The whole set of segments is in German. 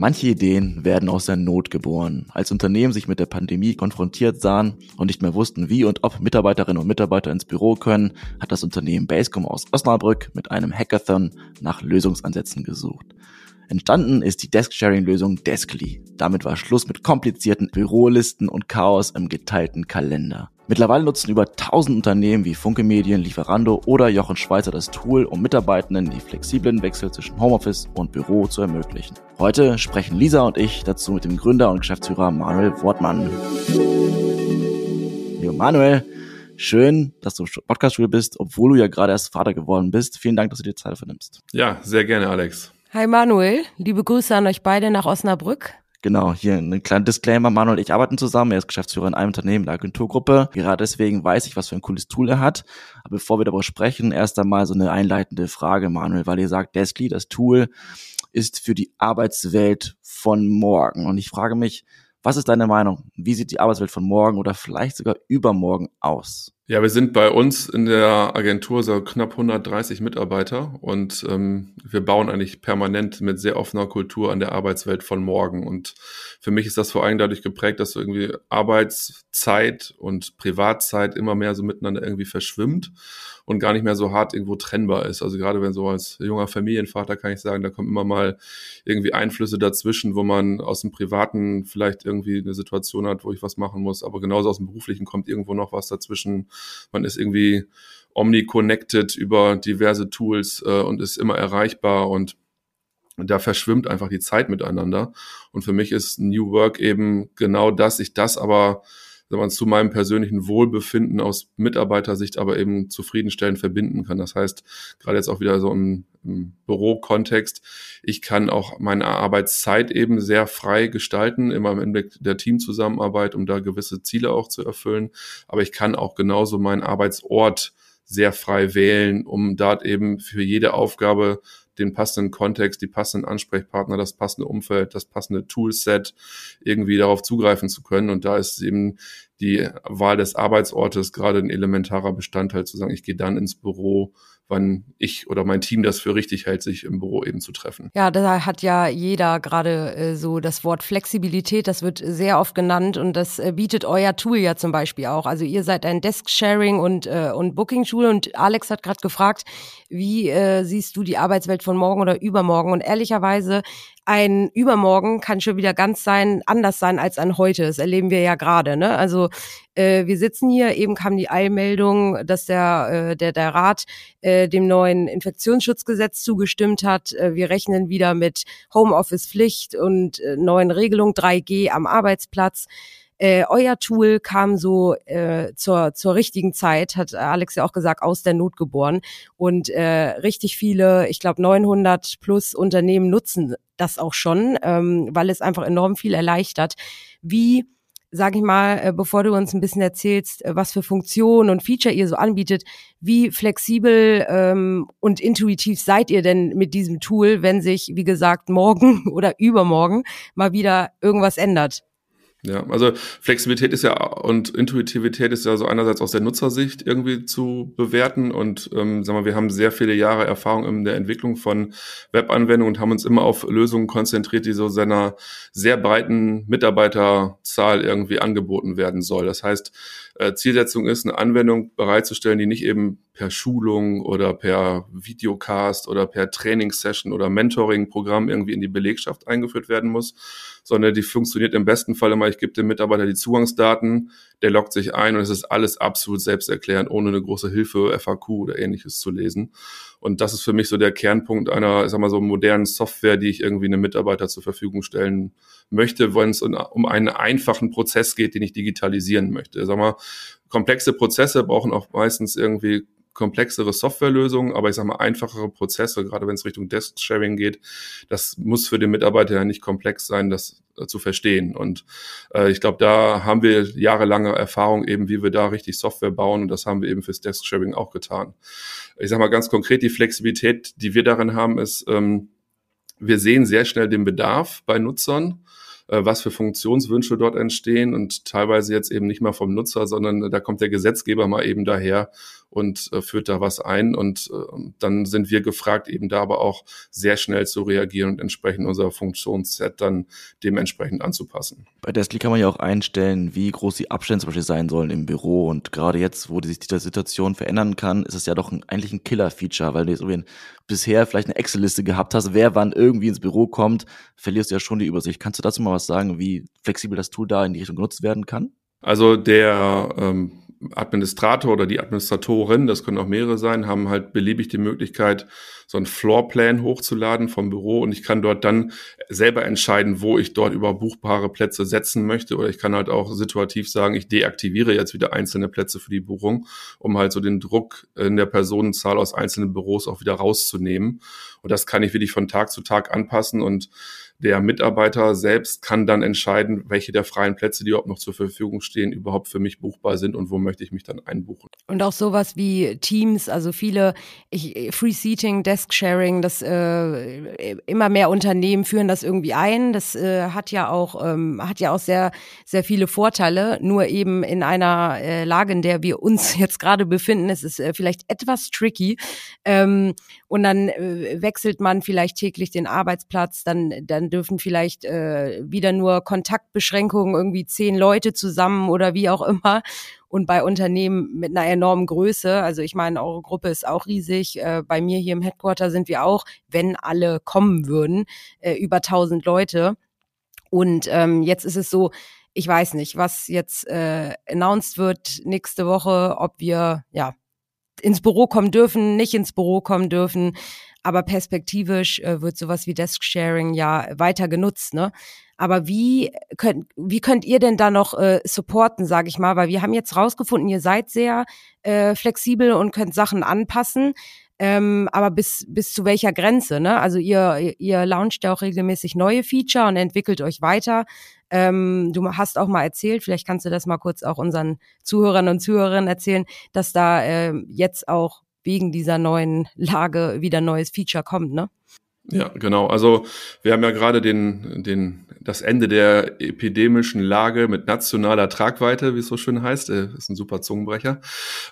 Manche Ideen werden aus der Not geboren. Als Unternehmen sich mit der Pandemie konfrontiert sahen und nicht mehr wussten, wie und ob Mitarbeiterinnen und Mitarbeiter ins Büro können, hat das Unternehmen Basecom aus Osnabrück mit einem Hackathon nach Lösungsansätzen gesucht. Entstanden ist die Desk-Sharing-Lösung Deskly. Damit war Schluss mit komplizierten Bürolisten und Chaos im geteilten Kalender. Mittlerweile nutzen über 1000 Unternehmen wie Funke Medien, Lieferando oder Jochen Schweizer das Tool, um Mitarbeitenden die flexiblen Wechsel zwischen Homeoffice und Büro zu ermöglichen. Heute sprechen Lisa und ich dazu mit dem Gründer und Geschäftsführer Manuel Wortmann. Jo Manuel, schön, dass du im Podcast-Studio bist, obwohl du ja gerade erst Vater geworden bist. Vielen Dank, dass du dir Zeit dafür nimmst. Ja, sehr gerne, Alex. Hi Manuel, liebe Grüße an euch beide nach Osnabrück. Genau, hier ein kleiner Disclaimer. Manuel und ich arbeiten zusammen. Er ist Geschäftsführer in einem Unternehmen, der Agenturgruppe. Gerade deswegen weiß ich, was für ein cooles Tool er hat. Aber bevor wir darüber sprechen, erst einmal so eine einleitende Frage, Manuel, weil ihr sagt, Deskly, das Tool, ist für die Arbeitswelt von morgen. Und ich frage mich, was ist deine Meinung? Wie sieht die Arbeitswelt von morgen oder vielleicht sogar übermorgen aus? Ja, wir sind bei uns in der Agentur so knapp 130 Mitarbeiter und ähm, wir bauen eigentlich permanent mit sehr offener Kultur an der Arbeitswelt von morgen. Und für mich ist das vor allem dadurch geprägt, dass irgendwie Arbeitszeit und Privatzeit immer mehr so miteinander irgendwie verschwimmt und gar nicht mehr so hart irgendwo trennbar ist. Also gerade wenn so als junger Familienvater kann ich sagen, da kommen immer mal irgendwie Einflüsse dazwischen, wo man aus dem Privaten vielleicht irgendwie eine Situation hat, wo ich was machen muss, aber genauso aus dem Beruflichen kommt irgendwo noch was dazwischen. Man ist irgendwie omni-connected über diverse Tools äh, und ist immer erreichbar und da verschwimmt einfach die Zeit miteinander. Und für mich ist New Work eben genau das, ich das aber man zu meinem persönlichen Wohlbefinden aus Mitarbeitersicht aber eben zufriedenstellend verbinden kann. Das heißt, gerade jetzt auch wieder so im, im Bürokontext, ich kann auch meine Arbeitszeit eben sehr frei gestalten, immer im Hinblick der Teamzusammenarbeit, um da gewisse Ziele auch zu erfüllen. Aber ich kann auch genauso meinen Arbeitsort sehr frei wählen, um dort eben für jede Aufgabe den passenden Kontext, die passenden Ansprechpartner, das passende Umfeld, das passende Toolset irgendwie darauf zugreifen zu können. Und da ist eben die Wahl des Arbeitsortes gerade ein elementarer Bestandteil zu sagen, ich gehe dann ins Büro, wann ich oder mein Team das für richtig hält, sich im Büro eben zu treffen. Ja, da hat ja jeder gerade äh, so das Wort Flexibilität, das wird sehr oft genannt und das äh, bietet euer Tool ja zum Beispiel auch. Also ihr seid ein Desk-Sharing und, äh, und Booking-Tool und Alex hat gerade gefragt, wie äh, siehst du die Arbeitswelt von morgen oder übermorgen? Und ehrlicherweise ein Übermorgen kann schon wieder ganz sein, anders sein als ein heute. Das erleben wir ja gerade. Ne? Also äh, wir sitzen hier, eben kam die Eilmeldung, dass der, äh, der, der Rat äh, dem neuen Infektionsschutzgesetz zugestimmt hat. Äh, wir rechnen wieder mit Homeoffice-Pflicht und äh, neuen Regelungen 3G am Arbeitsplatz. Äh, euer Tool kam so äh, zur, zur richtigen Zeit, hat Alex ja auch gesagt, aus der Not geboren. Und äh, richtig viele, ich glaube 900 plus Unternehmen nutzen das auch schon, ähm, weil es einfach enorm viel erleichtert. Wie sag ich mal, äh, bevor du uns ein bisschen erzählst, äh, was für Funktionen und Feature ihr so anbietet, wie flexibel ähm, und intuitiv seid ihr denn mit diesem Tool, wenn sich, wie gesagt, morgen oder übermorgen mal wieder irgendwas ändert? Ja, also Flexibilität ist ja und Intuitivität ist ja so einerseits aus der Nutzersicht irgendwie zu bewerten und ähm, sagen wir, wir haben sehr viele Jahre Erfahrung in der Entwicklung von Webanwendungen und haben uns immer auf Lösungen konzentriert, die so seiner sehr breiten Mitarbeiterzahl irgendwie angeboten werden soll. Das heißt, Zielsetzung ist, eine Anwendung bereitzustellen, die nicht eben per Schulung oder per Videocast oder per Trainingssession oder Mentoring-Programm irgendwie in die Belegschaft eingeführt werden muss, sondern die funktioniert im besten Fall immer, ich gebe dem Mitarbeiter die Zugangsdaten, der loggt sich ein und es ist alles absolut selbsterklärend, ohne eine große Hilfe, FAQ oder ähnliches zu lesen. Und das ist für mich so der Kernpunkt einer, ich sag mal so modernen Software, die ich irgendwie einem Mitarbeiter zur Verfügung stellen möchte, wenn es um einen einfachen Prozess geht, den ich digitalisieren möchte. Sag mal, komplexe Prozesse brauchen auch meistens irgendwie komplexere Softwarelösungen, aber ich sage mal einfachere Prozesse, gerade wenn es Richtung Desk-Sharing geht, das muss für den Mitarbeiter ja nicht komplex sein, das äh, zu verstehen. Und äh, ich glaube, da haben wir jahrelange Erfahrung eben, wie wir da richtig Software bauen und das haben wir eben fürs Desk-Sharing auch getan. Ich sage mal ganz konkret, die Flexibilität, die wir darin haben, ist, ähm, wir sehen sehr schnell den Bedarf bei Nutzern was für Funktionswünsche dort entstehen und teilweise jetzt eben nicht mal vom Nutzer, sondern da kommt der Gesetzgeber mal eben daher und äh, führt da was ein und äh, dann sind wir gefragt, eben da aber auch sehr schnell zu reagieren und entsprechend unser Funktionsset dann dementsprechend anzupassen. Bei Deskly kann man ja auch einstellen, wie groß die Abstände zum Beispiel sein sollen im Büro und gerade jetzt, wo sich die Situation verändern kann, ist es ja doch ein, eigentlich ein Killer-Feature, weil du jetzt bisher vielleicht eine Excel-Liste gehabt hast, wer wann irgendwie ins Büro kommt, verlierst du ja schon die Übersicht. Kannst du dazu mal was sagen, wie flexibel das Tool da in die Richtung genutzt werden kann? Also der ähm, Administrator oder die Administratorin, das können auch mehrere sein, haben halt beliebig die Möglichkeit, so einen Floorplan hochzuladen vom Büro und ich kann dort dann selber entscheiden, wo ich dort über buchbare Plätze setzen möchte oder ich kann halt auch situativ sagen, ich deaktiviere jetzt wieder einzelne Plätze für die Buchung, um halt so den Druck in der Personenzahl aus einzelnen Büros auch wieder rauszunehmen. Und das kann ich wirklich von Tag zu Tag anpassen und der Mitarbeiter selbst kann dann entscheiden, welche der freien Plätze, die überhaupt noch zur Verfügung stehen, überhaupt für mich buchbar sind und wo möchte ich mich dann einbuchen. Und auch sowas wie Teams, also viele ich, Free Seating, Desk Sharing, das äh, immer mehr Unternehmen führen das irgendwie ein. Das äh, hat ja auch ähm, hat ja auch sehr sehr viele Vorteile. Nur eben in einer äh, Lage, in der wir uns jetzt gerade befinden, ist es äh, vielleicht etwas tricky. Ähm, und dann äh, wechselt man vielleicht täglich den Arbeitsplatz, dann dann dürfen vielleicht äh, wieder nur Kontaktbeschränkungen irgendwie zehn Leute zusammen oder wie auch immer. Und bei Unternehmen mit einer enormen Größe, also ich meine, eure Gruppe ist auch riesig. Äh, bei mir hier im Headquarter sind wir auch, wenn alle kommen würden, äh, über 1000 Leute. Und ähm, jetzt ist es so, ich weiß nicht, was jetzt äh, announced wird nächste Woche, ob wir ja ins Büro kommen dürfen, nicht ins Büro kommen dürfen. Aber perspektivisch äh, wird sowas wie Desk-Sharing ja weiter genutzt, ne? Aber wie könnt, wie könnt ihr denn da noch äh, supporten, sage ich mal? Weil wir haben jetzt rausgefunden, ihr seid sehr äh, flexibel und könnt Sachen anpassen. Ähm, aber bis, bis zu welcher Grenze, ne? Also ihr, ihr launcht ja auch regelmäßig neue Feature und entwickelt euch weiter. Ähm, du hast auch mal erzählt, vielleicht kannst du das mal kurz auch unseren Zuhörern und Zuhörerinnen erzählen, dass da äh, jetzt auch wegen dieser neuen Lage wieder neues Feature kommt, ne? Ja, genau. Also wir haben ja gerade den, den, das Ende der epidemischen Lage mit nationaler Tragweite, wie es so schön heißt. Äh, ist ein super Zungenbrecher.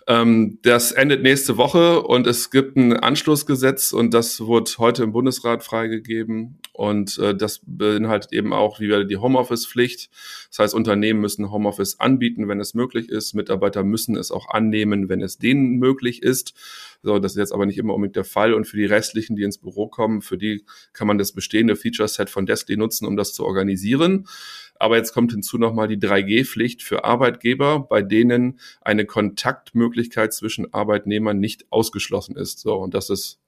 Ähm, das endet nächste Woche und es gibt ein Anschlussgesetz und das wurde heute im Bundesrat freigegeben. Und äh, das beinhaltet eben auch wie die Homeoffice-Pflicht. Das heißt, Unternehmen müssen Homeoffice anbieten, wenn es möglich ist. Mitarbeiter müssen es auch annehmen, wenn es denen möglich ist. So, das ist jetzt aber nicht immer unbedingt der Fall. Und für die restlichen, die ins Büro kommen, für die kann man das bestehende Feature-Set von Deskly nutzen, um das zu organisieren. Aber jetzt kommt hinzu nochmal die 3G-Pflicht für Arbeitgeber, bei denen eine Kontaktmöglichkeit zwischen Arbeitnehmern nicht ausgeschlossen ist. So, und das ist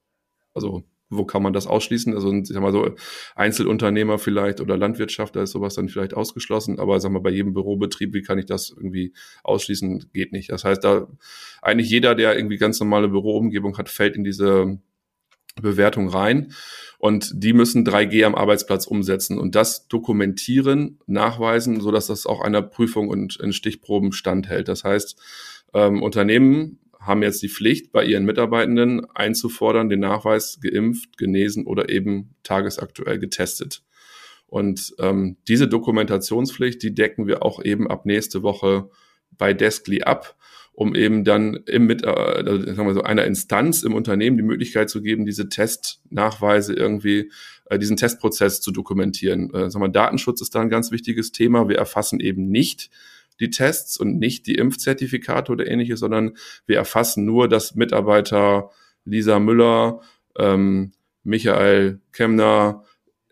also wo kann man das ausschließen? Also ich sag mal so Einzelunternehmer vielleicht oder Landwirtschaft, da ist sowas dann vielleicht ausgeschlossen, aber sag mal bei jedem Bürobetrieb, wie kann ich das irgendwie ausschließen? Geht nicht. Das heißt, da eigentlich jeder, der irgendwie ganz normale Büroumgebung hat, fällt in diese Bewertung rein und die müssen 3G am Arbeitsplatz umsetzen und das dokumentieren, nachweisen, so dass das auch einer Prüfung und in Stichproben standhält. Das heißt, ähm, Unternehmen haben jetzt die Pflicht, bei ihren Mitarbeitenden einzufordern, den Nachweis geimpft, genesen oder eben tagesaktuell getestet. Und ähm, diese Dokumentationspflicht, die decken wir auch eben ab nächste Woche bei Deskly ab, um eben dann im mit, äh, sagen wir so einer Instanz im Unternehmen die Möglichkeit zu geben, diese Testnachweise irgendwie, äh, diesen Testprozess zu dokumentieren. Äh, sagen wir, Datenschutz ist da ein ganz wichtiges Thema. Wir erfassen eben nicht die Tests und nicht die Impfzertifikate oder ähnliches, sondern wir erfassen nur, dass Mitarbeiter Lisa Müller, ähm, Michael Kemner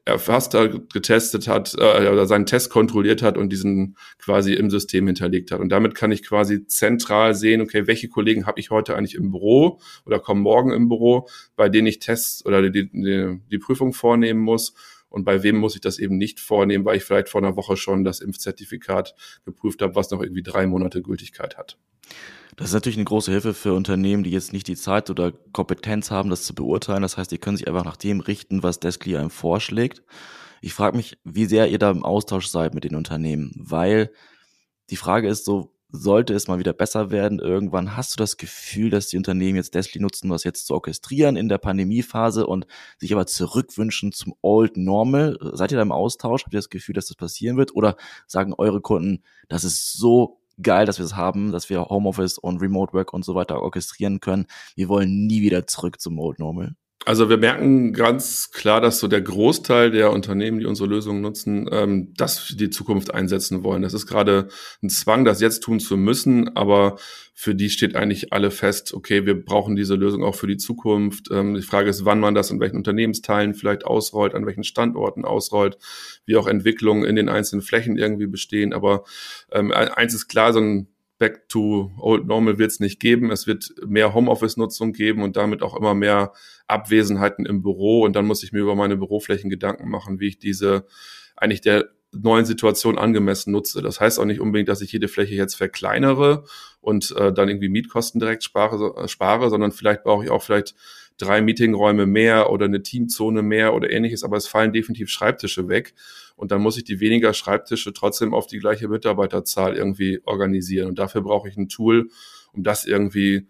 erfasst hat, getestet hat äh, oder seinen Test kontrolliert hat und diesen quasi im System hinterlegt hat. Und damit kann ich quasi zentral sehen, okay, welche Kollegen habe ich heute eigentlich im Büro oder kommen morgen im Büro, bei denen ich Tests oder die, die, die Prüfung vornehmen muss und bei wem muss ich das eben nicht vornehmen, weil ich vielleicht vor einer Woche schon das Impfzertifikat geprüft habe, was noch irgendwie drei Monate Gültigkeit hat. Das ist natürlich eine große Hilfe für Unternehmen, die jetzt nicht die Zeit oder Kompetenz haben, das zu beurteilen. Das heißt, die können sich einfach nach dem richten, was Deskly einem vorschlägt. Ich frage mich, wie sehr ihr da im Austausch seid mit den Unternehmen, weil die Frage ist so, sollte es mal wieder besser werden irgendwann, hast du das Gefühl, dass die Unternehmen jetzt Desli nutzen, was jetzt zu orchestrieren in der Pandemiephase und sich aber zurückwünschen zum Old Normal? Seid ihr da im Austausch? Habt ihr das Gefühl, dass das passieren wird? Oder sagen eure Kunden, das ist so geil, dass wir es haben, dass wir Homeoffice und Remote Work und so weiter orchestrieren können. Wir wollen nie wieder zurück zum Old Normal. Also wir merken ganz klar, dass so der Großteil der Unternehmen, die unsere Lösungen nutzen, ähm, das für die Zukunft einsetzen wollen. Das ist gerade ein Zwang, das jetzt tun zu müssen, aber für die steht eigentlich alle fest, okay, wir brauchen diese Lösung auch für die Zukunft. Ähm, die Frage ist, wann man das in welchen Unternehmensteilen vielleicht ausrollt, an welchen Standorten ausrollt, wie auch Entwicklungen in den einzelnen Flächen irgendwie bestehen. Aber ähm, eins ist klar, so ein Back to Old Normal wird es nicht geben. Es wird mehr Homeoffice-Nutzung geben und damit auch immer mehr Abwesenheiten im Büro. Und dann muss ich mir über meine Büroflächen Gedanken machen, wie ich diese eigentlich der neuen Situation angemessen nutze. Das heißt auch nicht unbedingt, dass ich jede Fläche jetzt verkleinere und äh, dann irgendwie Mietkosten direkt spare, äh, spare, sondern vielleicht brauche ich auch vielleicht drei Meetingräume mehr oder eine Teamzone mehr oder ähnliches, aber es fallen definitiv Schreibtische weg. Und dann muss ich die weniger Schreibtische trotzdem auf die gleiche Mitarbeiterzahl irgendwie organisieren. Und dafür brauche ich ein Tool, um das irgendwie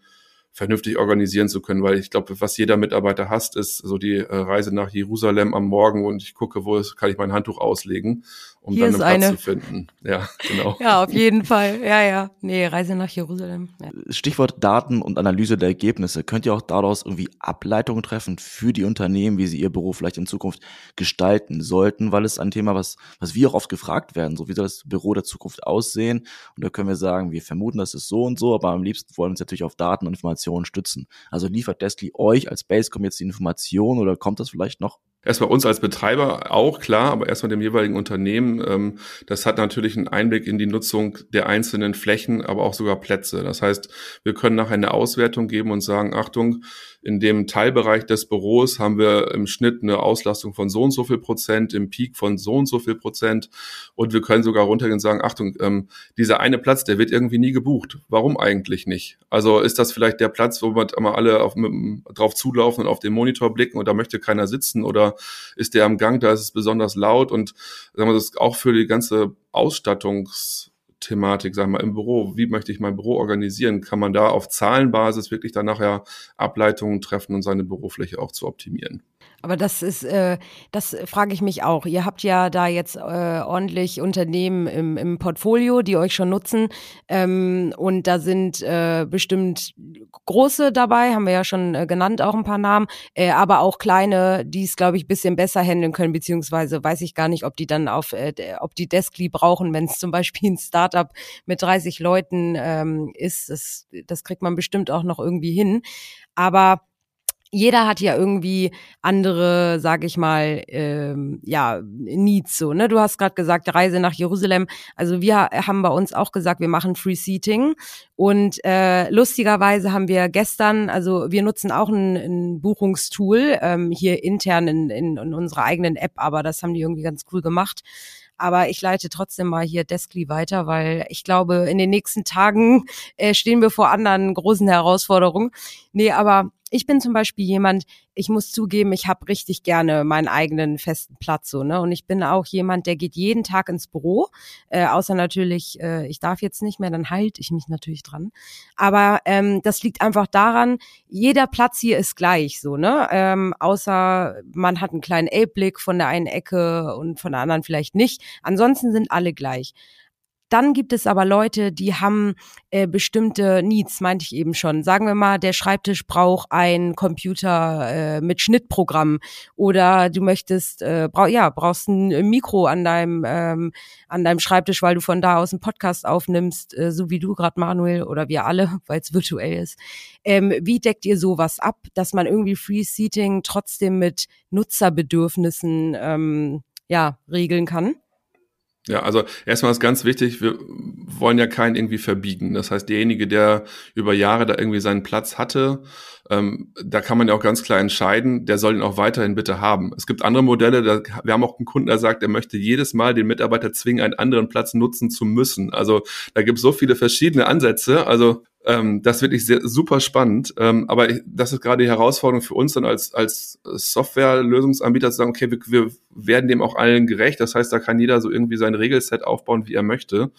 vernünftig organisieren zu können, weil ich glaube, was jeder Mitarbeiter hasst, ist so die äh, Reise nach Jerusalem am Morgen und ich gucke, wo kann ich mein Handtuch auslegen, um Hier dann einen Platz eine. zu finden. Ja, genau. ja, auf jeden Fall. Ja, ja. Nee, Reise nach Jerusalem. Ja. Stichwort Daten und Analyse der Ergebnisse. Könnt ihr auch daraus irgendwie Ableitungen treffen für die Unternehmen, wie sie ihr Büro vielleicht in Zukunft gestalten sollten, weil es ein Thema, was, was wir auch oft gefragt werden, so wie soll das Büro der Zukunft aussehen? Und da können wir sagen, wir vermuten, das ist so und so, aber am liebsten wollen wir uns natürlich auf Daten und Informationen Informationen stützen. Also liefert Destly euch als Basecom jetzt die Information oder kommt das vielleicht noch? Erstmal uns als Betreiber auch, klar, aber erstmal dem jeweiligen Unternehmen. Ähm, das hat natürlich einen Einblick in die Nutzung der einzelnen Flächen, aber auch sogar Plätze. Das heißt, wir können nachher eine Auswertung geben und sagen, Achtung, in dem Teilbereich des Büros haben wir im Schnitt eine Auslastung von so und so viel Prozent, im Peak von so und so viel Prozent. Und wir können sogar runtergehen und sagen, Achtung, ähm, dieser eine Platz, der wird irgendwie nie gebucht. Warum eigentlich nicht? Also ist das vielleicht der Platz, wo wir immer alle auf, mit, drauf zulaufen und auf den Monitor blicken und da möchte keiner sitzen oder ist der am Gang, da ist es besonders laut und sagen wir, das auch für die ganze Ausstattungs Thematik, sagen wir, im Büro, wie möchte ich mein Büro organisieren? Kann man da auf Zahlenbasis wirklich dann nachher Ableitungen treffen und seine Bürofläche auch zu optimieren? Aber das ist, äh, das frage ich mich auch. Ihr habt ja da jetzt äh, ordentlich Unternehmen im, im Portfolio, die euch schon nutzen. Ähm, und da sind äh, bestimmt große dabei, haben wir ja schon äh, genannt, auch ein paar Namen, äh, aber auch kleine, die es, glaube ich, bisschen besser handeln können, beziehungsweise weiß ich gar nicht, ob die dann auf, äh, ob die Deskly brauchen, wenn es zum Beispiel ein Startup mit 30 Leuten ähm, ist. Das, das kriegt man bestimmt auch noch irgendwie hin. Aber jeder hat ja irgendwie andere, sag ich mal, ähm, ja, Needs so. Ne? Du hast gerade gesagt, Reise nach Jerusalem. Also wir haben bei uns auch gesagt, wir machen Free Seating. Und äh, lustigerweise haben wir gestern, also wir nutzen auch ein, ein Buchungstool ähm, hier intern in, in, in unserer eigenen App, aber das haben die irgendwie ganz cool gemacht. Aber ich leite trotzdem mal hier Deskly weiter, weil ich glaube, in den nächsten Tagen äh, stehen wir vor anderen großen Herausforderungen. Nee, aber ich bin zum Beispiel jemand, ich muss zugeben, ich habe richtig gerne meinen eigenen festen Platz so, ne? Und ich bin auch jemand, der geht jeden Tag ins Büro, äh, außer natürlich, äh, ich darf jetzt nicht mehr, dann halte ich mich natürlich dran. Aber ähm, das liegt einfach daran, jeder Platz hier ist gleich so, ne? Ähm, außer man hat einen kleinen L-Blick von der einen Ecke und von der anderen vielleicht nicht. Ansonsten sind alle gleich. Dann gibt es aber Leute, die haben äh, bestimmte Needs, meinte ich eben schon. Sagen wir mal, der Schreibtisch braucht ein Computer äh, mit Schnittprogramm oder du möchtest, äh, brauch, ja, brauchst ein Mikro an deinem ähm, an deinem Schreibtisch, weil du von da aus einen Podcast aufnimmst, äh, so wie du gerade Manuel oder wir alle, weil es virtuell ist. Ähm, wie deckt ihr sowas ab, dass man irgendwie Free Seating trotzdem mit Nutzerbedürfnissen ähm, ja regeln kann? Ja, also erstmal ist ganz wichtig, wir wollen ja keinen irgendwie verbiegen. Das heißt, derjenige, der über Jahre da irgendwie seinen Platz hatte, ähm, da kann man ja auch ganz klar entscheiden, der soll ihn auch weiterhin bitte haben. Es gibt andere Modelle, da, wir haben auch einen Kunden, der sagt, er möchte jedes Mal den Mitarbeiter zwingen, einen anderen Platz nutzen zu müssen. Also da gibt es so viele verschiedene Ansätze. Also Ähm, das wirklich sehr, super spannend. Ähm, aber ich, das ist gerade die Herausforderung für uns dann als, als Software-Lösungsanbieter zu sagen, okay, wir, wir werden dem auch allen gerecht. Das heißt, da kann jeder so irgendwie sein Regelset aufbauen, wie er möchte.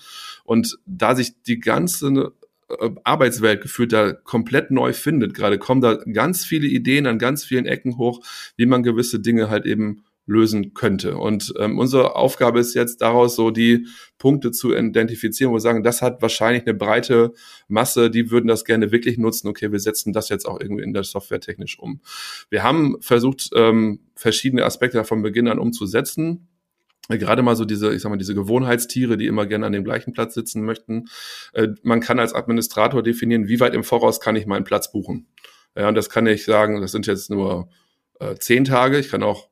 Und da sich die ganze äh, Arbeitswelt gefühlt da komplett neu findet, gerade kommen da ganz viele Ideen an ganz vielen Ecken hoch, wie man gewisse Dinge halt eben lösen könnte. Und ähm, unsere Aufgabe ist jetzt daraus so die Punkte zu identifizieren, wo wir sagen, das hat wahrscheinlich eine breite Masse, die würden das gerne wirklich nutzen. Okay, wir setzen das jetzt auch irgendwie in der Software technisch um. Wir haben versucht, ähm, verschiedene Aspekte von Beginn an umzusetzen gerade mal so diese, ich sag mal, diese Gewohnheitstiere, die immer gerne an dem gleichen Platz sitzen möchten. Äh, man kann als Administrator definieren, wie weit im Voraus kann ich meinen Platz buchen. Ja, und das kann ich sagen, das sind jetzt nur äh, zehn Tage. Ich kann auch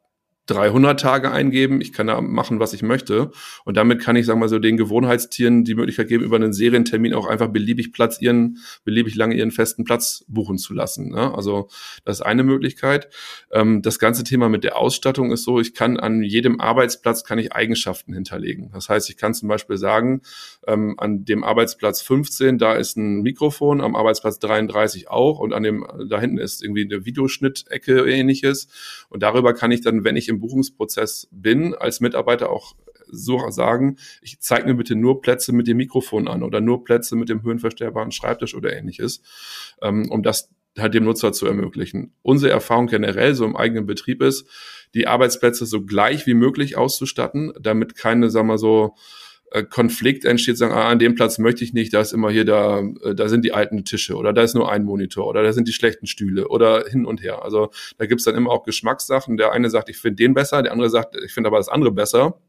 300 Tage eingeben, ich kann da machen, was ich möchte. Und damit kann ich, sagen wir mal so, den Gewohnheitstieren die Möglichkeit geben, über einen Serientermin auch einfach beliebig Platz ihren, beliebig lange ihren festen Platz buchen zu lassen. Ne? Also das ist eine Möglichkeit. Ähm, das ganze Thema mit der Ausstattung ist so, ich kann an jedem Arbeitsplatz kann ich Eigenschaften hinterlegen. Das heißt, ich kann zum Beispiel sagen, ähm, an dem Arbeitsplatz 15, da ist ein Mikrofon, am Arbeitsplatz 33 auch und an dem, da hinten ist irgendwie eine Videoschnittecke ähnliches. Und darüber kann ich dann, wenn ich im Buchungsprozess bin, als Mitarbeiter auch so sagen, ich zeige mir bitte nur Plätze mit dem Mikrofon an oder nur Plätze mit dem höhenverstellbaren Schreibtisch oder ähnliches, ähm, um das halt dem Nutzer zu ermöglichen. Unsere Erfahrung generell so im eigenen Betrieb ist, die Arbeitsplätze so gleich wie möglich auszustatten, damit keine, sagen wir so, Konflikt entsteht, sagen, ah, an dem Platz möchte ich nicht, da ist immer hier da, äh, da sind die alten Tische oder da ist nur ein Monitor oder da sind die schlechten Stühle oder hin und her. Also da gibt's dann immer auch Geschmackssachen. Der eine sagt, ich finde den besser, der andere sagt, ich finde aber das andere besser.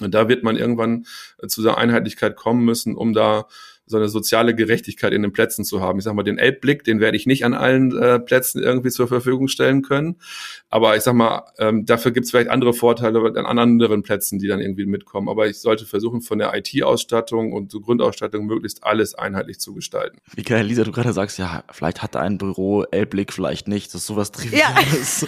Und da wird man irgendwann zu der Einheitlichkeit kommen müssen, um da so eine soziale Gerechtigkeit in den Plätzen zu haben. Ich sag mal, den Elbblick, den werde ich nicht an allen äh, Plätzen irgendwie zur Verfügung stellen können. Aber ich sag mal, ähm, dafür gibt es vielleicht andere Vorteile an anderen Plätzen, die dann irgendwie mitkommen. Aber ich sollte versuchen, von der IT-Ausstattung und zur Grundausstattung möglichst alles einheitlich zu gestalten. Wie geil, Lisa, du gerade sagst, ja, vielleicht hat ein Büro Elbblick, vielleicht nicht. Das ist sowas Triviales.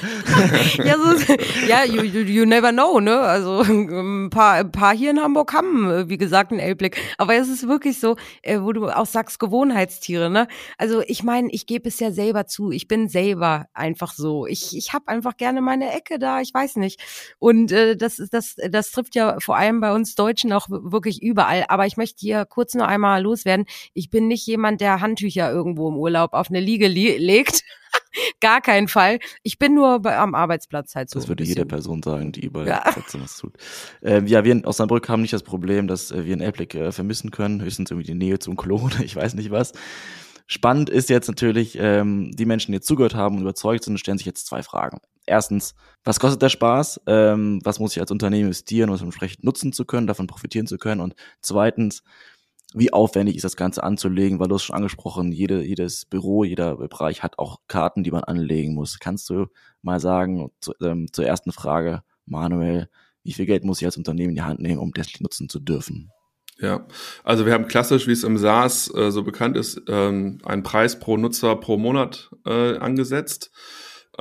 Ja, ja, so, ja you, you, you, never know, ne? Also ein paar, ein paar hier in Hamburg haben, wie gesagt, einen Elbblick. Aber es ist wirklich so, äh, wo du auch sagst, Gewohnheitstiere, ne? Also ich meine, ich gebe es ja selber zu, ich bin selber einfach so. Ich, ich habe einfach gerne meine Ecke da, ich weiß nicht. Und äh, das, das, das trifft ja vor allem bei uns Deutschen auch wirklich überall. Aber ich möchte hier kurz noch einmal loswerden. Ich bin nicht jemand, der Handtücher irgendwo im Urlaub auf eine Liege li legt. Gar keinen Fall. Ich bin nur bei, am Arbeitsplatz halt so. Das würde jede Person sagen, die überall ja. was tut. Ähm, ja, wir in Osnabrück haben nicht das Problem, dass äh, wir einen Airblick äh, vermissen können. Höchstens irgendwie die Nähe zum Klon, ich weiß nicht was. Spannend ist jetzt natürlich, ähm, die Menschen, die jetzt zugehört haben und überzeugt sind, stellen sich jetzt zwei Fragen. Erstens, was kostet der Spaß? Ähm, was muss ich als Unternehmen investieren, um es entsprechend nutzen zu können, davon profitieren zu können? Und zweitens, wie aufwendig ist das Ganze anzulegen, weil du hast schon angesprochen, jede, jedes Büro, jeder Bereich hat auch Karten, die man anlegen muss. Kannst du mal sagen, zu, ähm, zur ersten Frage, Manuel, wie viel Geld muss ich als Unternehmen in die Hand nehmen, um das nutzen zu dürfen? Ja, also wir haben klassisch, wie es im SaaS äh, so bekannt ist, ähm, einen Preis pro Nutzer pro Monat äh, angesetzt.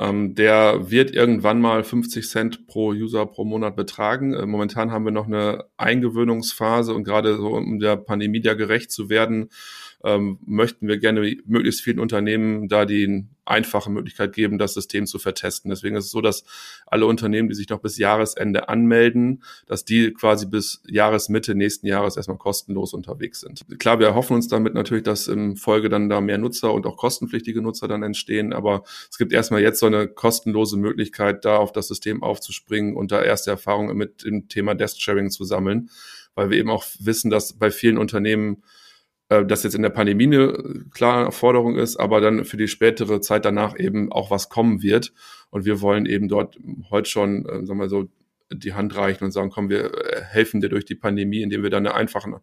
Ähm, der wird irgendwann mal 50 Cent pro User pro Monat betragen. Äh, momentan haben wir noch eine Eingewöhnungsphase und gerade so um der Pandemie ja gerecht zu werden, ähm, möchten wir gerne möglichst vielen Unternehmen da die einfache Möglichkeit geben, das System zu vertesten. Deswegen ist es so, dass alle Unternehmen, die sich noch bis Jahresende anmelden, dass die quasi bis Jahresmitte nächsten Jahres erstmal kostenlos unterwegs sind. Klar, wir erhoffen uns damit natürlich, dass im Folge dann da mehr Nutzer und auch kostenpflichtige Nutzer dann entstehen, aber es gibt erstmal jetzt so eine kostenlose Möglichkeit, da auf das System aufzuspringen und da erste Erfahrungen mit dem Thema Desk Sharing zu sammeln, weil wir eben auch wissen, dass bei vielen Unternehmen das jetzt in der Pandemie eine klare Forderung ist, aber dann für die spätere Zeit danach eben auch was kommen wird. Und wir wollen eben dort heute schon, äh, sagen wir so, die Hand reichen und sagen, komm, wir äh, helfen dir durch die Pandemie, indem wir dann einen einfachen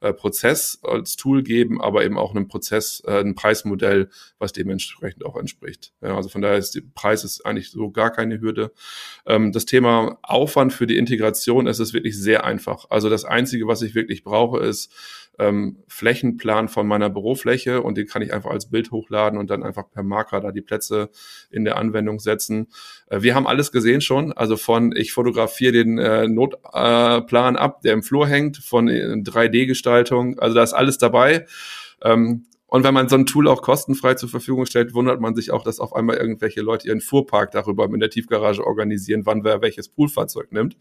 äh, Prozess als Tool geben, aber eben auch einen Prozess, äh, ein Preismodell, was dementsprechend auch entspricht. Ja, also von daher ist der Preis ist eigentlich so gar keine Hürde. Ähm, das Thema Aufwand für die Integration ist es wirklich sehr einfach. Also das Einzige, was ich wirklich brauche, ist ähm, Flächenplan von meiner Bürofläche und den kann ich einfach als Bild hochladen und dann einfach per Marker da die Plätze in der Anwendung setzen. Äh, wir haben alles gesehen schon, also von ich fotografiere den äh, Notplan äh, ab, der im Flur hängt, von 3D-Gestaltung, also da ist alles dabei. Ähm, Und wenn man so ein Tool auch kostenfrei zur Verfügung stellt, wundert man sich auch, dass auf einmal irgendwelche Leute ihren Fuhrpark darüber in der Tiefgarage organisieren, wann wer welches Poolfahrzeug nimmt.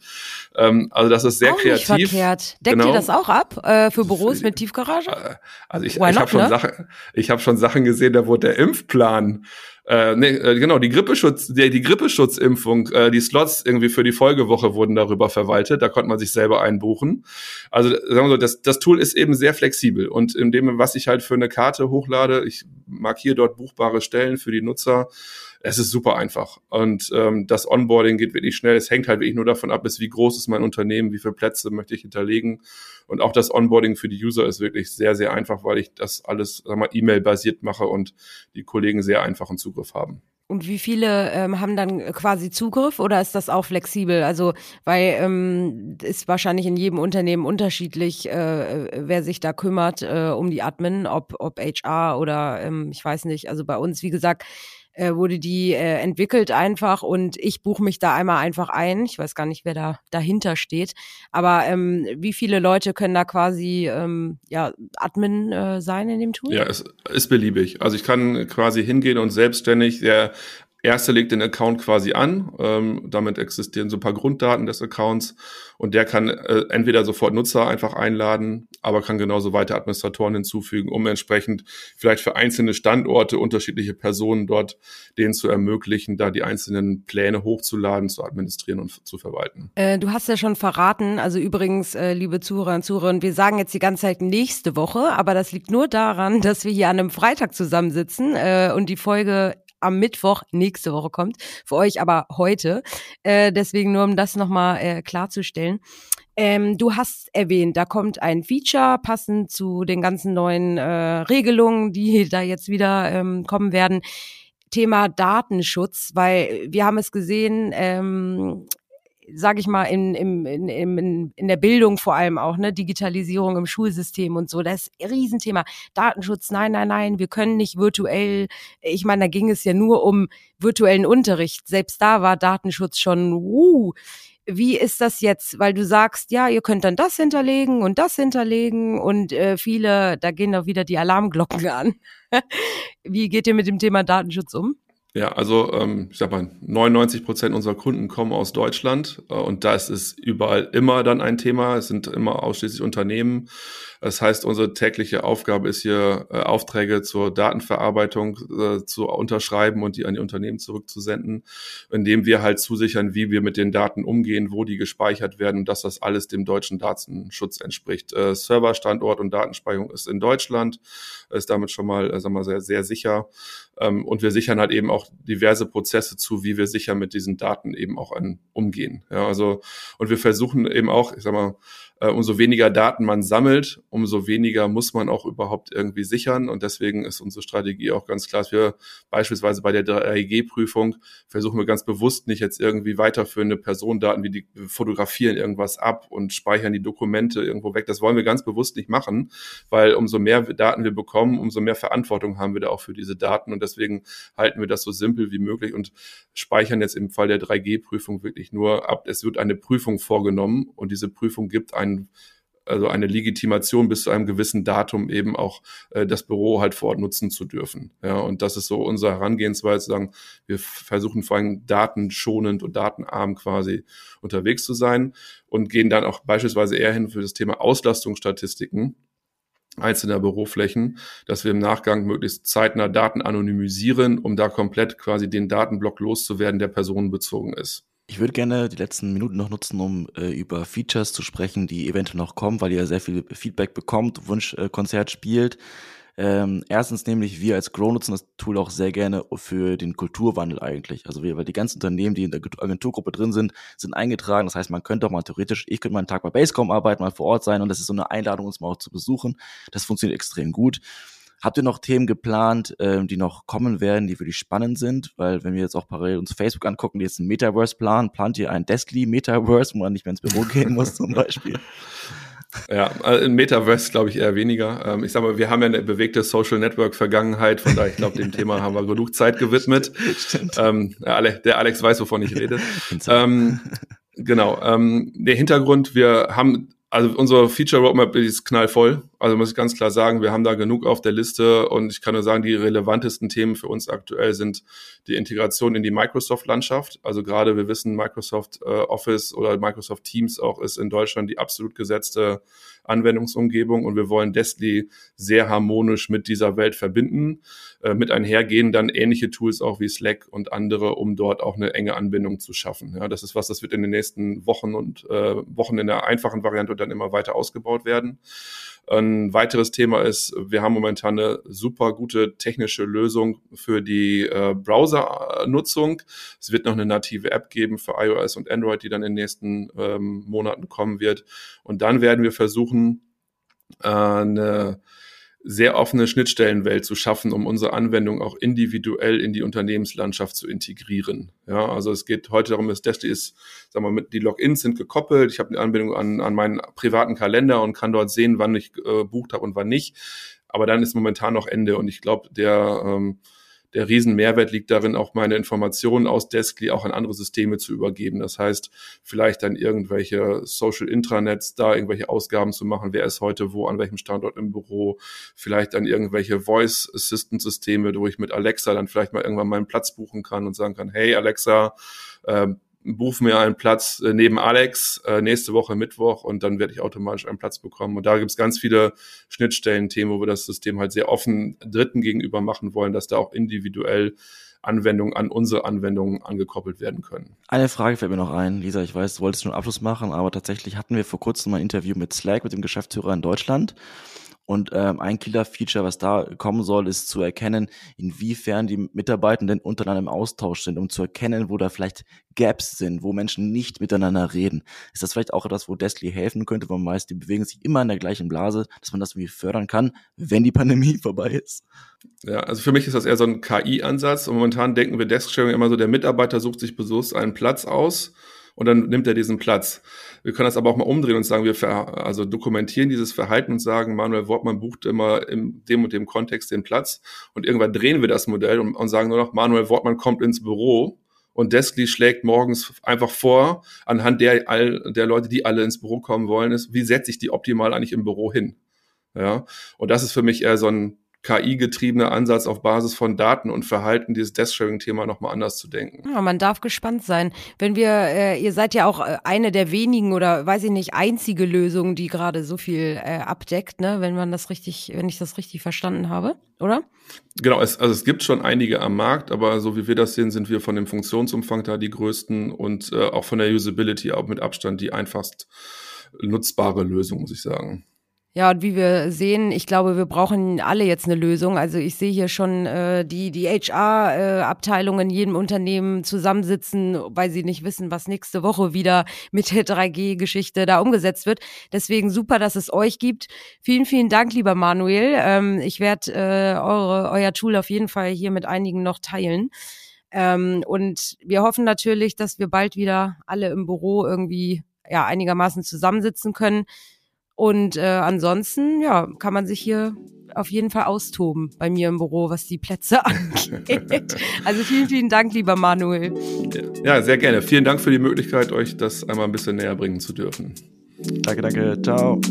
Ähm, also das ist sehr auch kreativ. Nicht verkehrt. Deckt genau. ihr das auch ab äh, für Büros mit Tiefgarage? Äh, also ich, ich habe schon ne? Sachen, ich habe schon Sachen gesehen, da wurde der Impfplan äh, nee, äh, genau, die Grippeschutz, die, die Grippeschutzimpfung, äh, die Slots irgendwie für die Folgewoche wurden darüber verwaltet, da konnte man sich selber einbuchen. Also sagen wir so, das, das Tool ist eben sehr flexibel und in dem, was ich halt für eine Karte hochlade, ich markiere dort buchbare Stellen für die Nutzer, es ist super einfach. Und ähm, das Onboarding geht wirklich schnell. Es hängt halt wirklich nur davon ab, ist, wie groß ist mein Unternehmen, wie viele Plätze möchte ich hinterlegen. Und auch das Onboarding für die User ist wirklich sehr, sehr einfach, weil ich das alles E-Mail-basiert mache und die Kollegen sehr einfachen Zugriff haben. Und wie viele ähm, haben dann quasi Zugriff oder ist das auch flexibel? Also, weil ähm, ist wahrscheinlich in jedem Unternehmen unterschiedlich, äh, wer sich da kümmert äh, um die Admin, ob, ob HR oder ähm, ich weiß nicht. Also bei uns, wie gesagt, äh, wurde die äh, entwickelt einfach und ich buche mich da einmal einfach ein. Ich weiß gar nicht, wer da dahinter steht. Aber ähm, wie viele Leute können da quasi ähm, ja, Admin äh, sein in dem Tool? Ja, es ist beliebig. Also ich kann quasi hingehen und selbstständig der Erste legt den Account quasi an, ähm, damit existieren so ein paar Grunddaten des Accounts und der kann äh, entweder sofort Nutzer einfach einladen, aber kann genauso weiter Administratoren hinzufügen, um entsprechend vielleicht für einzelne Standorte unterschiedliche Personen dort denen zu ermöglichen, da die einzelnen Pläne hochzuladen, zu administrieren und zu verwalten. Äh, du hast ja schon verraten, also übrigens, äh, liebe Zuhörer und Zuhörer, wir sagen jetzt die ganze Zeit nächste Woche, aber das liegt nur daran, dass wir hier an einem Freitag zusammensitzen äh, und die Folge am Mittwoch nächste Woche kommt. Für euch aber heute. Äh, deswegen nur, um das nochmal äh, klarzustellen. Ähm, du hast erwähnt, da kommt ein Feature passend zu den ganzen neuen äh, Regelungen, die da jetzt wieder ähm, kommen werden. Thema Datenschutz, weil wir haben es gesehen, ähm, sage ich mal, in, in, in, in der Bildung vor allem auch, ne, Digitalisierung im Schulsystem und so, das ist ein Riesenthema. Datenschutz, nein, nein, nein, wir können nicht virtuell, ich meine, da ging es ja nur um virtuellen Unterricht. Selbst da war Datenschutz schon, uh, wie ist das jetzt? Weil du sagst, ja, ihr könnt dann das hinterlegen und das hinterlegen und äh, viele, da gehen doch wieder die Alarmglocken an. wie geht ihr mit dem Thema Datenschutz um? Ja, also ähm, ich sag mal, 99 Prozent unserer Kunden kommen aus Deutschland äh, und das ist überall immer dann ein Thema. Es sind immer ausschließlich Unternehmen. Das heißt, unsere tägliche Aufgabe ist hier, äh, Aufträge zur Datenverarbeitung äh, zu unterschreiben und die an die Unternehmen zurückzusenden, indem wir halt zusichern, wie wir mit den Daten umgehen, wo die gespeichert werden und dass das alles dem deutschen Datenschutz entspricht. Äh, Serverstandort und Datenspeicherung ist in Deutschland, ist damit schon mal, äh, sagen wir, sehr, sehr sicher. Ähm, und wir sichern halt eben auch diverse Prozesse zu, wie wir sicher mit diesen Daten eben auch an, umgehen. Ja, also, und wir versuchen eben auch, ich sag mal, umso weniger Daten man sammelt, umso weniger muss man auch überhaupt irgendwie sichern. Und deswegen ist unsere Strategie auch ganz klar, dass wir beispielsweise bei der 3G-Prüfung versuchen wir ganz bewusst nicht jetzt irgendwie weiterführende Personendaten, wie die fotografieren irgendwas ab und speichern die Dokumente irgendwo weg. Das wollen wir ganz bewusst nicht machen, weil umso mehr Daten wir bekommen, umso mehr Verantwortung haben wir da auch für diese Daten. Und deswegen halten wir das so simpel wie möglich und speichern jetzt im Fall der 3G-Prüfung wirklich nur ab. Es wird eine Prüfung vorgenommen und diese Prüfung gibt einen ein, also eine Legitimation bis zu einem gewissen Datum eben auch äh, das Büro halt vor Ort nutzen zu dürfen. Ja, und das ist so unsere Herangehensweise, sagen, wir versuchen vor allem datenschonend und datenarm quasi unterwegs zu sein und gehen dann auch beispielsweise eher hin für das Thema Auslastungsstatistiken einzelner Büroflächen, dass wir im Nachgang möglichst zeitnah Daten anonymisieren, um da komplett quasi den Datenblock loszuwerden, der personenbezogen ist. Ich würde gerne die letzten Minuten noch nutzen, um äh, über Features zu sprechen, die eventuell noch kommen, weil ihr sehr viel Feedback bekommt, Wunschkonzert äh, spielt. Ähm, erstens nämlich, wir als Grow nutzen das Tool auch sehr gerne für den Kulturwandel eigentlich. Also wir, weil die ganzen Unternehmen, die in der Agenturgruppe drin sind, sind eingetragen. Das heißt, man könnte auch mal theoretisch, ich könnte mal einen Tag bei Basecom arbeiten, mal vor Ort sein und das ist so eine Einladung, uns mal auch zu besuchen. Das funktioniert extrem gut. Habt ihr noch Themen geplant, ähm, die noch kommen werden, die für dich spannend sind? Weil wenn wir jetzt auch parallel uns Facebook angucken, die jetzt ein Metaverse planen, plant ihr ein Deskly Metaverse, wo man nicht mehr ins Büro gehen muss zum Beispiel? Ja, also in Metaverse glaube ich eher weniger. Ähm, ich sage mal, wir haben ja eine bewegte Social Network Vergangenheit, von daher ich glaube, dem Thema haben wir genug Zeit gewidmet. Stimmt. Ähm, der Alex weiß, wovon ich rede. ähm, genau. Ähm, der Hintergrund, wir haben also unsere Feature Roadmap ist knallvoll. Also muss ich ganz klar sagen, wir haben da genug auf der Liste und ich kann nur sagen, die relevantesten Themen für uns aktuell sind die Integration in die Microsoft-Landschaft. Also gerade wir wissen, Microsoft äh, Office oder Microsoft Teams auch ist in Deutschland die absolut gesetzte Anwendungsumgebung und wir wollen Destly sehr harmonisch mit dieser Welt verbinden. Äh, mit einhergehen dann ähnliche Tools auch wie Slack und andere, um dort auch eine enge Anbindung zu schaffen. Ja, das ist was, das wird in den nächsten Wochen und äh, Wochen in der einfachen Variante dann immer weiter ausgebaut werden. Ein weiteres Thema ist, wir haben momentan eine super gute technische Lösung für die äh, Browser-Nutzung. Es wird noch eine native App geben für iOS und Android, die dann in den nächsten ähm, Monaten kommen wird. Und dann werden wir versuchen, äh, eine sehr offene Schnittstellenwelt zu schaffen, um unsere Anwendung auch individuell in die Unternehmenslandschaft zu integrieren. Ja, also es geht heute darum, dass Dashly ist, sagen wir, mit die Logins sind gekoppelt. Ich habe eine Anbindung an, an meinen privaten Kalender und kann dort sehen, wann ich äh, bucht habe und wann nicht. Aber dann ist momentan noch Ende und ich glaube, der ähm, der Riesenmehrwert liegt darin, auch meine Informationen aus Deskly auch an andere Systeme zu übergeben. Das heißt, vielleicht dann irgendwelche Social Intranets, da irgendwelche Ausgaben zu machen, wer ist heute wo, an welchem Standort im Büro, vielleicht dann irgendwelche Voice Assistant Systeme, wo ich mit Alexa dann vielleicht mal irgendwann meinen Platz buchen kann und sagen kann, hey Alexa, ähm, buche mir einen Platz äh, neben Alex äh, nächste Woche Mittwoch und dann werde ich automatisch einen Platz bekommen. Und da gibt es ganz viele Schnittstellen-Themen, wo wir das System halt sehr offen Dritten gegenüber machen wollen, dass da auch individuell Anwendungen an unsere Anwendungen angekoppelt werden können. Eine Frage fällt mir noch ein, Lisa, ich weiß, du wolltest schon Abschluss machen, aber tatsächlich hatten wir vor kurzem mal ein Interview mit Slack, mit dem Geschäftsführer in Deutschland und ähm, ein Killer-Feature, was da kommen soll, ist zu erkennen, inwiefern die Mitarbeitenden untereinander im Austausch sind, um zu erkennen, wo da vielleicht Gaps sind, wo Menschen nicht miteinander reden. Ist das vielleicht auch etwas, wo Destly helfen könnte, weil meist die bewegen sich immer in der gleichen Blase, dass man das irgendwie fördern kann, wenn die Pandemie vorbei ist? Ja, also für mich ist das eher so ein KI-Ansatz. Und momentan denken wir Desk-Sharing immer so, der Mitarbeiter sucht sich bewusst einen Platz aus und dann nimmt er diesen Platz. Wir können das aber auch mal umdrehen und sagen, wir ver also dokumentieren dieses Verhalten und sagen, Manuel Wortmann bucht immer in dem und dem Kontext den Platz und irgendwann drehen wir das Modell und, und sagen nur noch, Manuel Wortmann kommt ins Büro und Deskly schlägt morgens einfach vor, anhand der, all, der Leute, die alle ins Büro kommen wollen, ist, wie setze ich die optimal eigentlich im Büro hin? Ja, und das ist für mich eher so ein KI-getriebener Ansatz auf Basis von Daten und Verhalten dieses Desk-Sharing-Thema nochmal anders zu denken. Ja, man darf gespannt sein. Wenn wir, äh, ihr seid ja auch äh, eine der wenigen oder weiß ich nicht, einzige Lösung, die gerade so viel äh, abdeckt, ne? wenn man das richtig, wenn ich das richtig verstanden habe, oder? Genau, es, also es gibt schon einige am Markt, aber so wie wir das sehen, sind wir von dem Funktionsumfang da die größten und äh, auch von der Usability auch mit Abstand die einfachst nutzbare Lösung, muss ich sagen. Ja, und wie wir sehen, ich glaube, wir brauchen alle jetzt eine Lösung. Also ich sehe hier schon äh, die, die HR-Abteilungen äh, in jedem Unternehmen zusammensitzen, weil sie nicht wissen, was nächste Woche wieder mit der 3G-Geschichte da umgesetzt wird. Deswegen super, dass es euch gibt. Vielen, vielen Dank, lieber Manuel. Ähm, ich werde äh, eure, euer Tool auf jeden Fall hier mit einigen noch teilen. Ähm, und wir hoffen natürlich, dass wir bald wieder alle im Büro irgendwie ja einigermaßen zusammensitzen können. Und äh, ansonsten, ja, kann man sich hier auf jeden Fall austoben bei mir im Büro, was die Plätze angeht. also vielen, vielen Dank, lieber Manuel. Ja, sehr gerne. Vielen Dank für die Möglichkeit, euch das einmal ein bisschen näher bringen zu dürfen. Danke, danke. Ciao.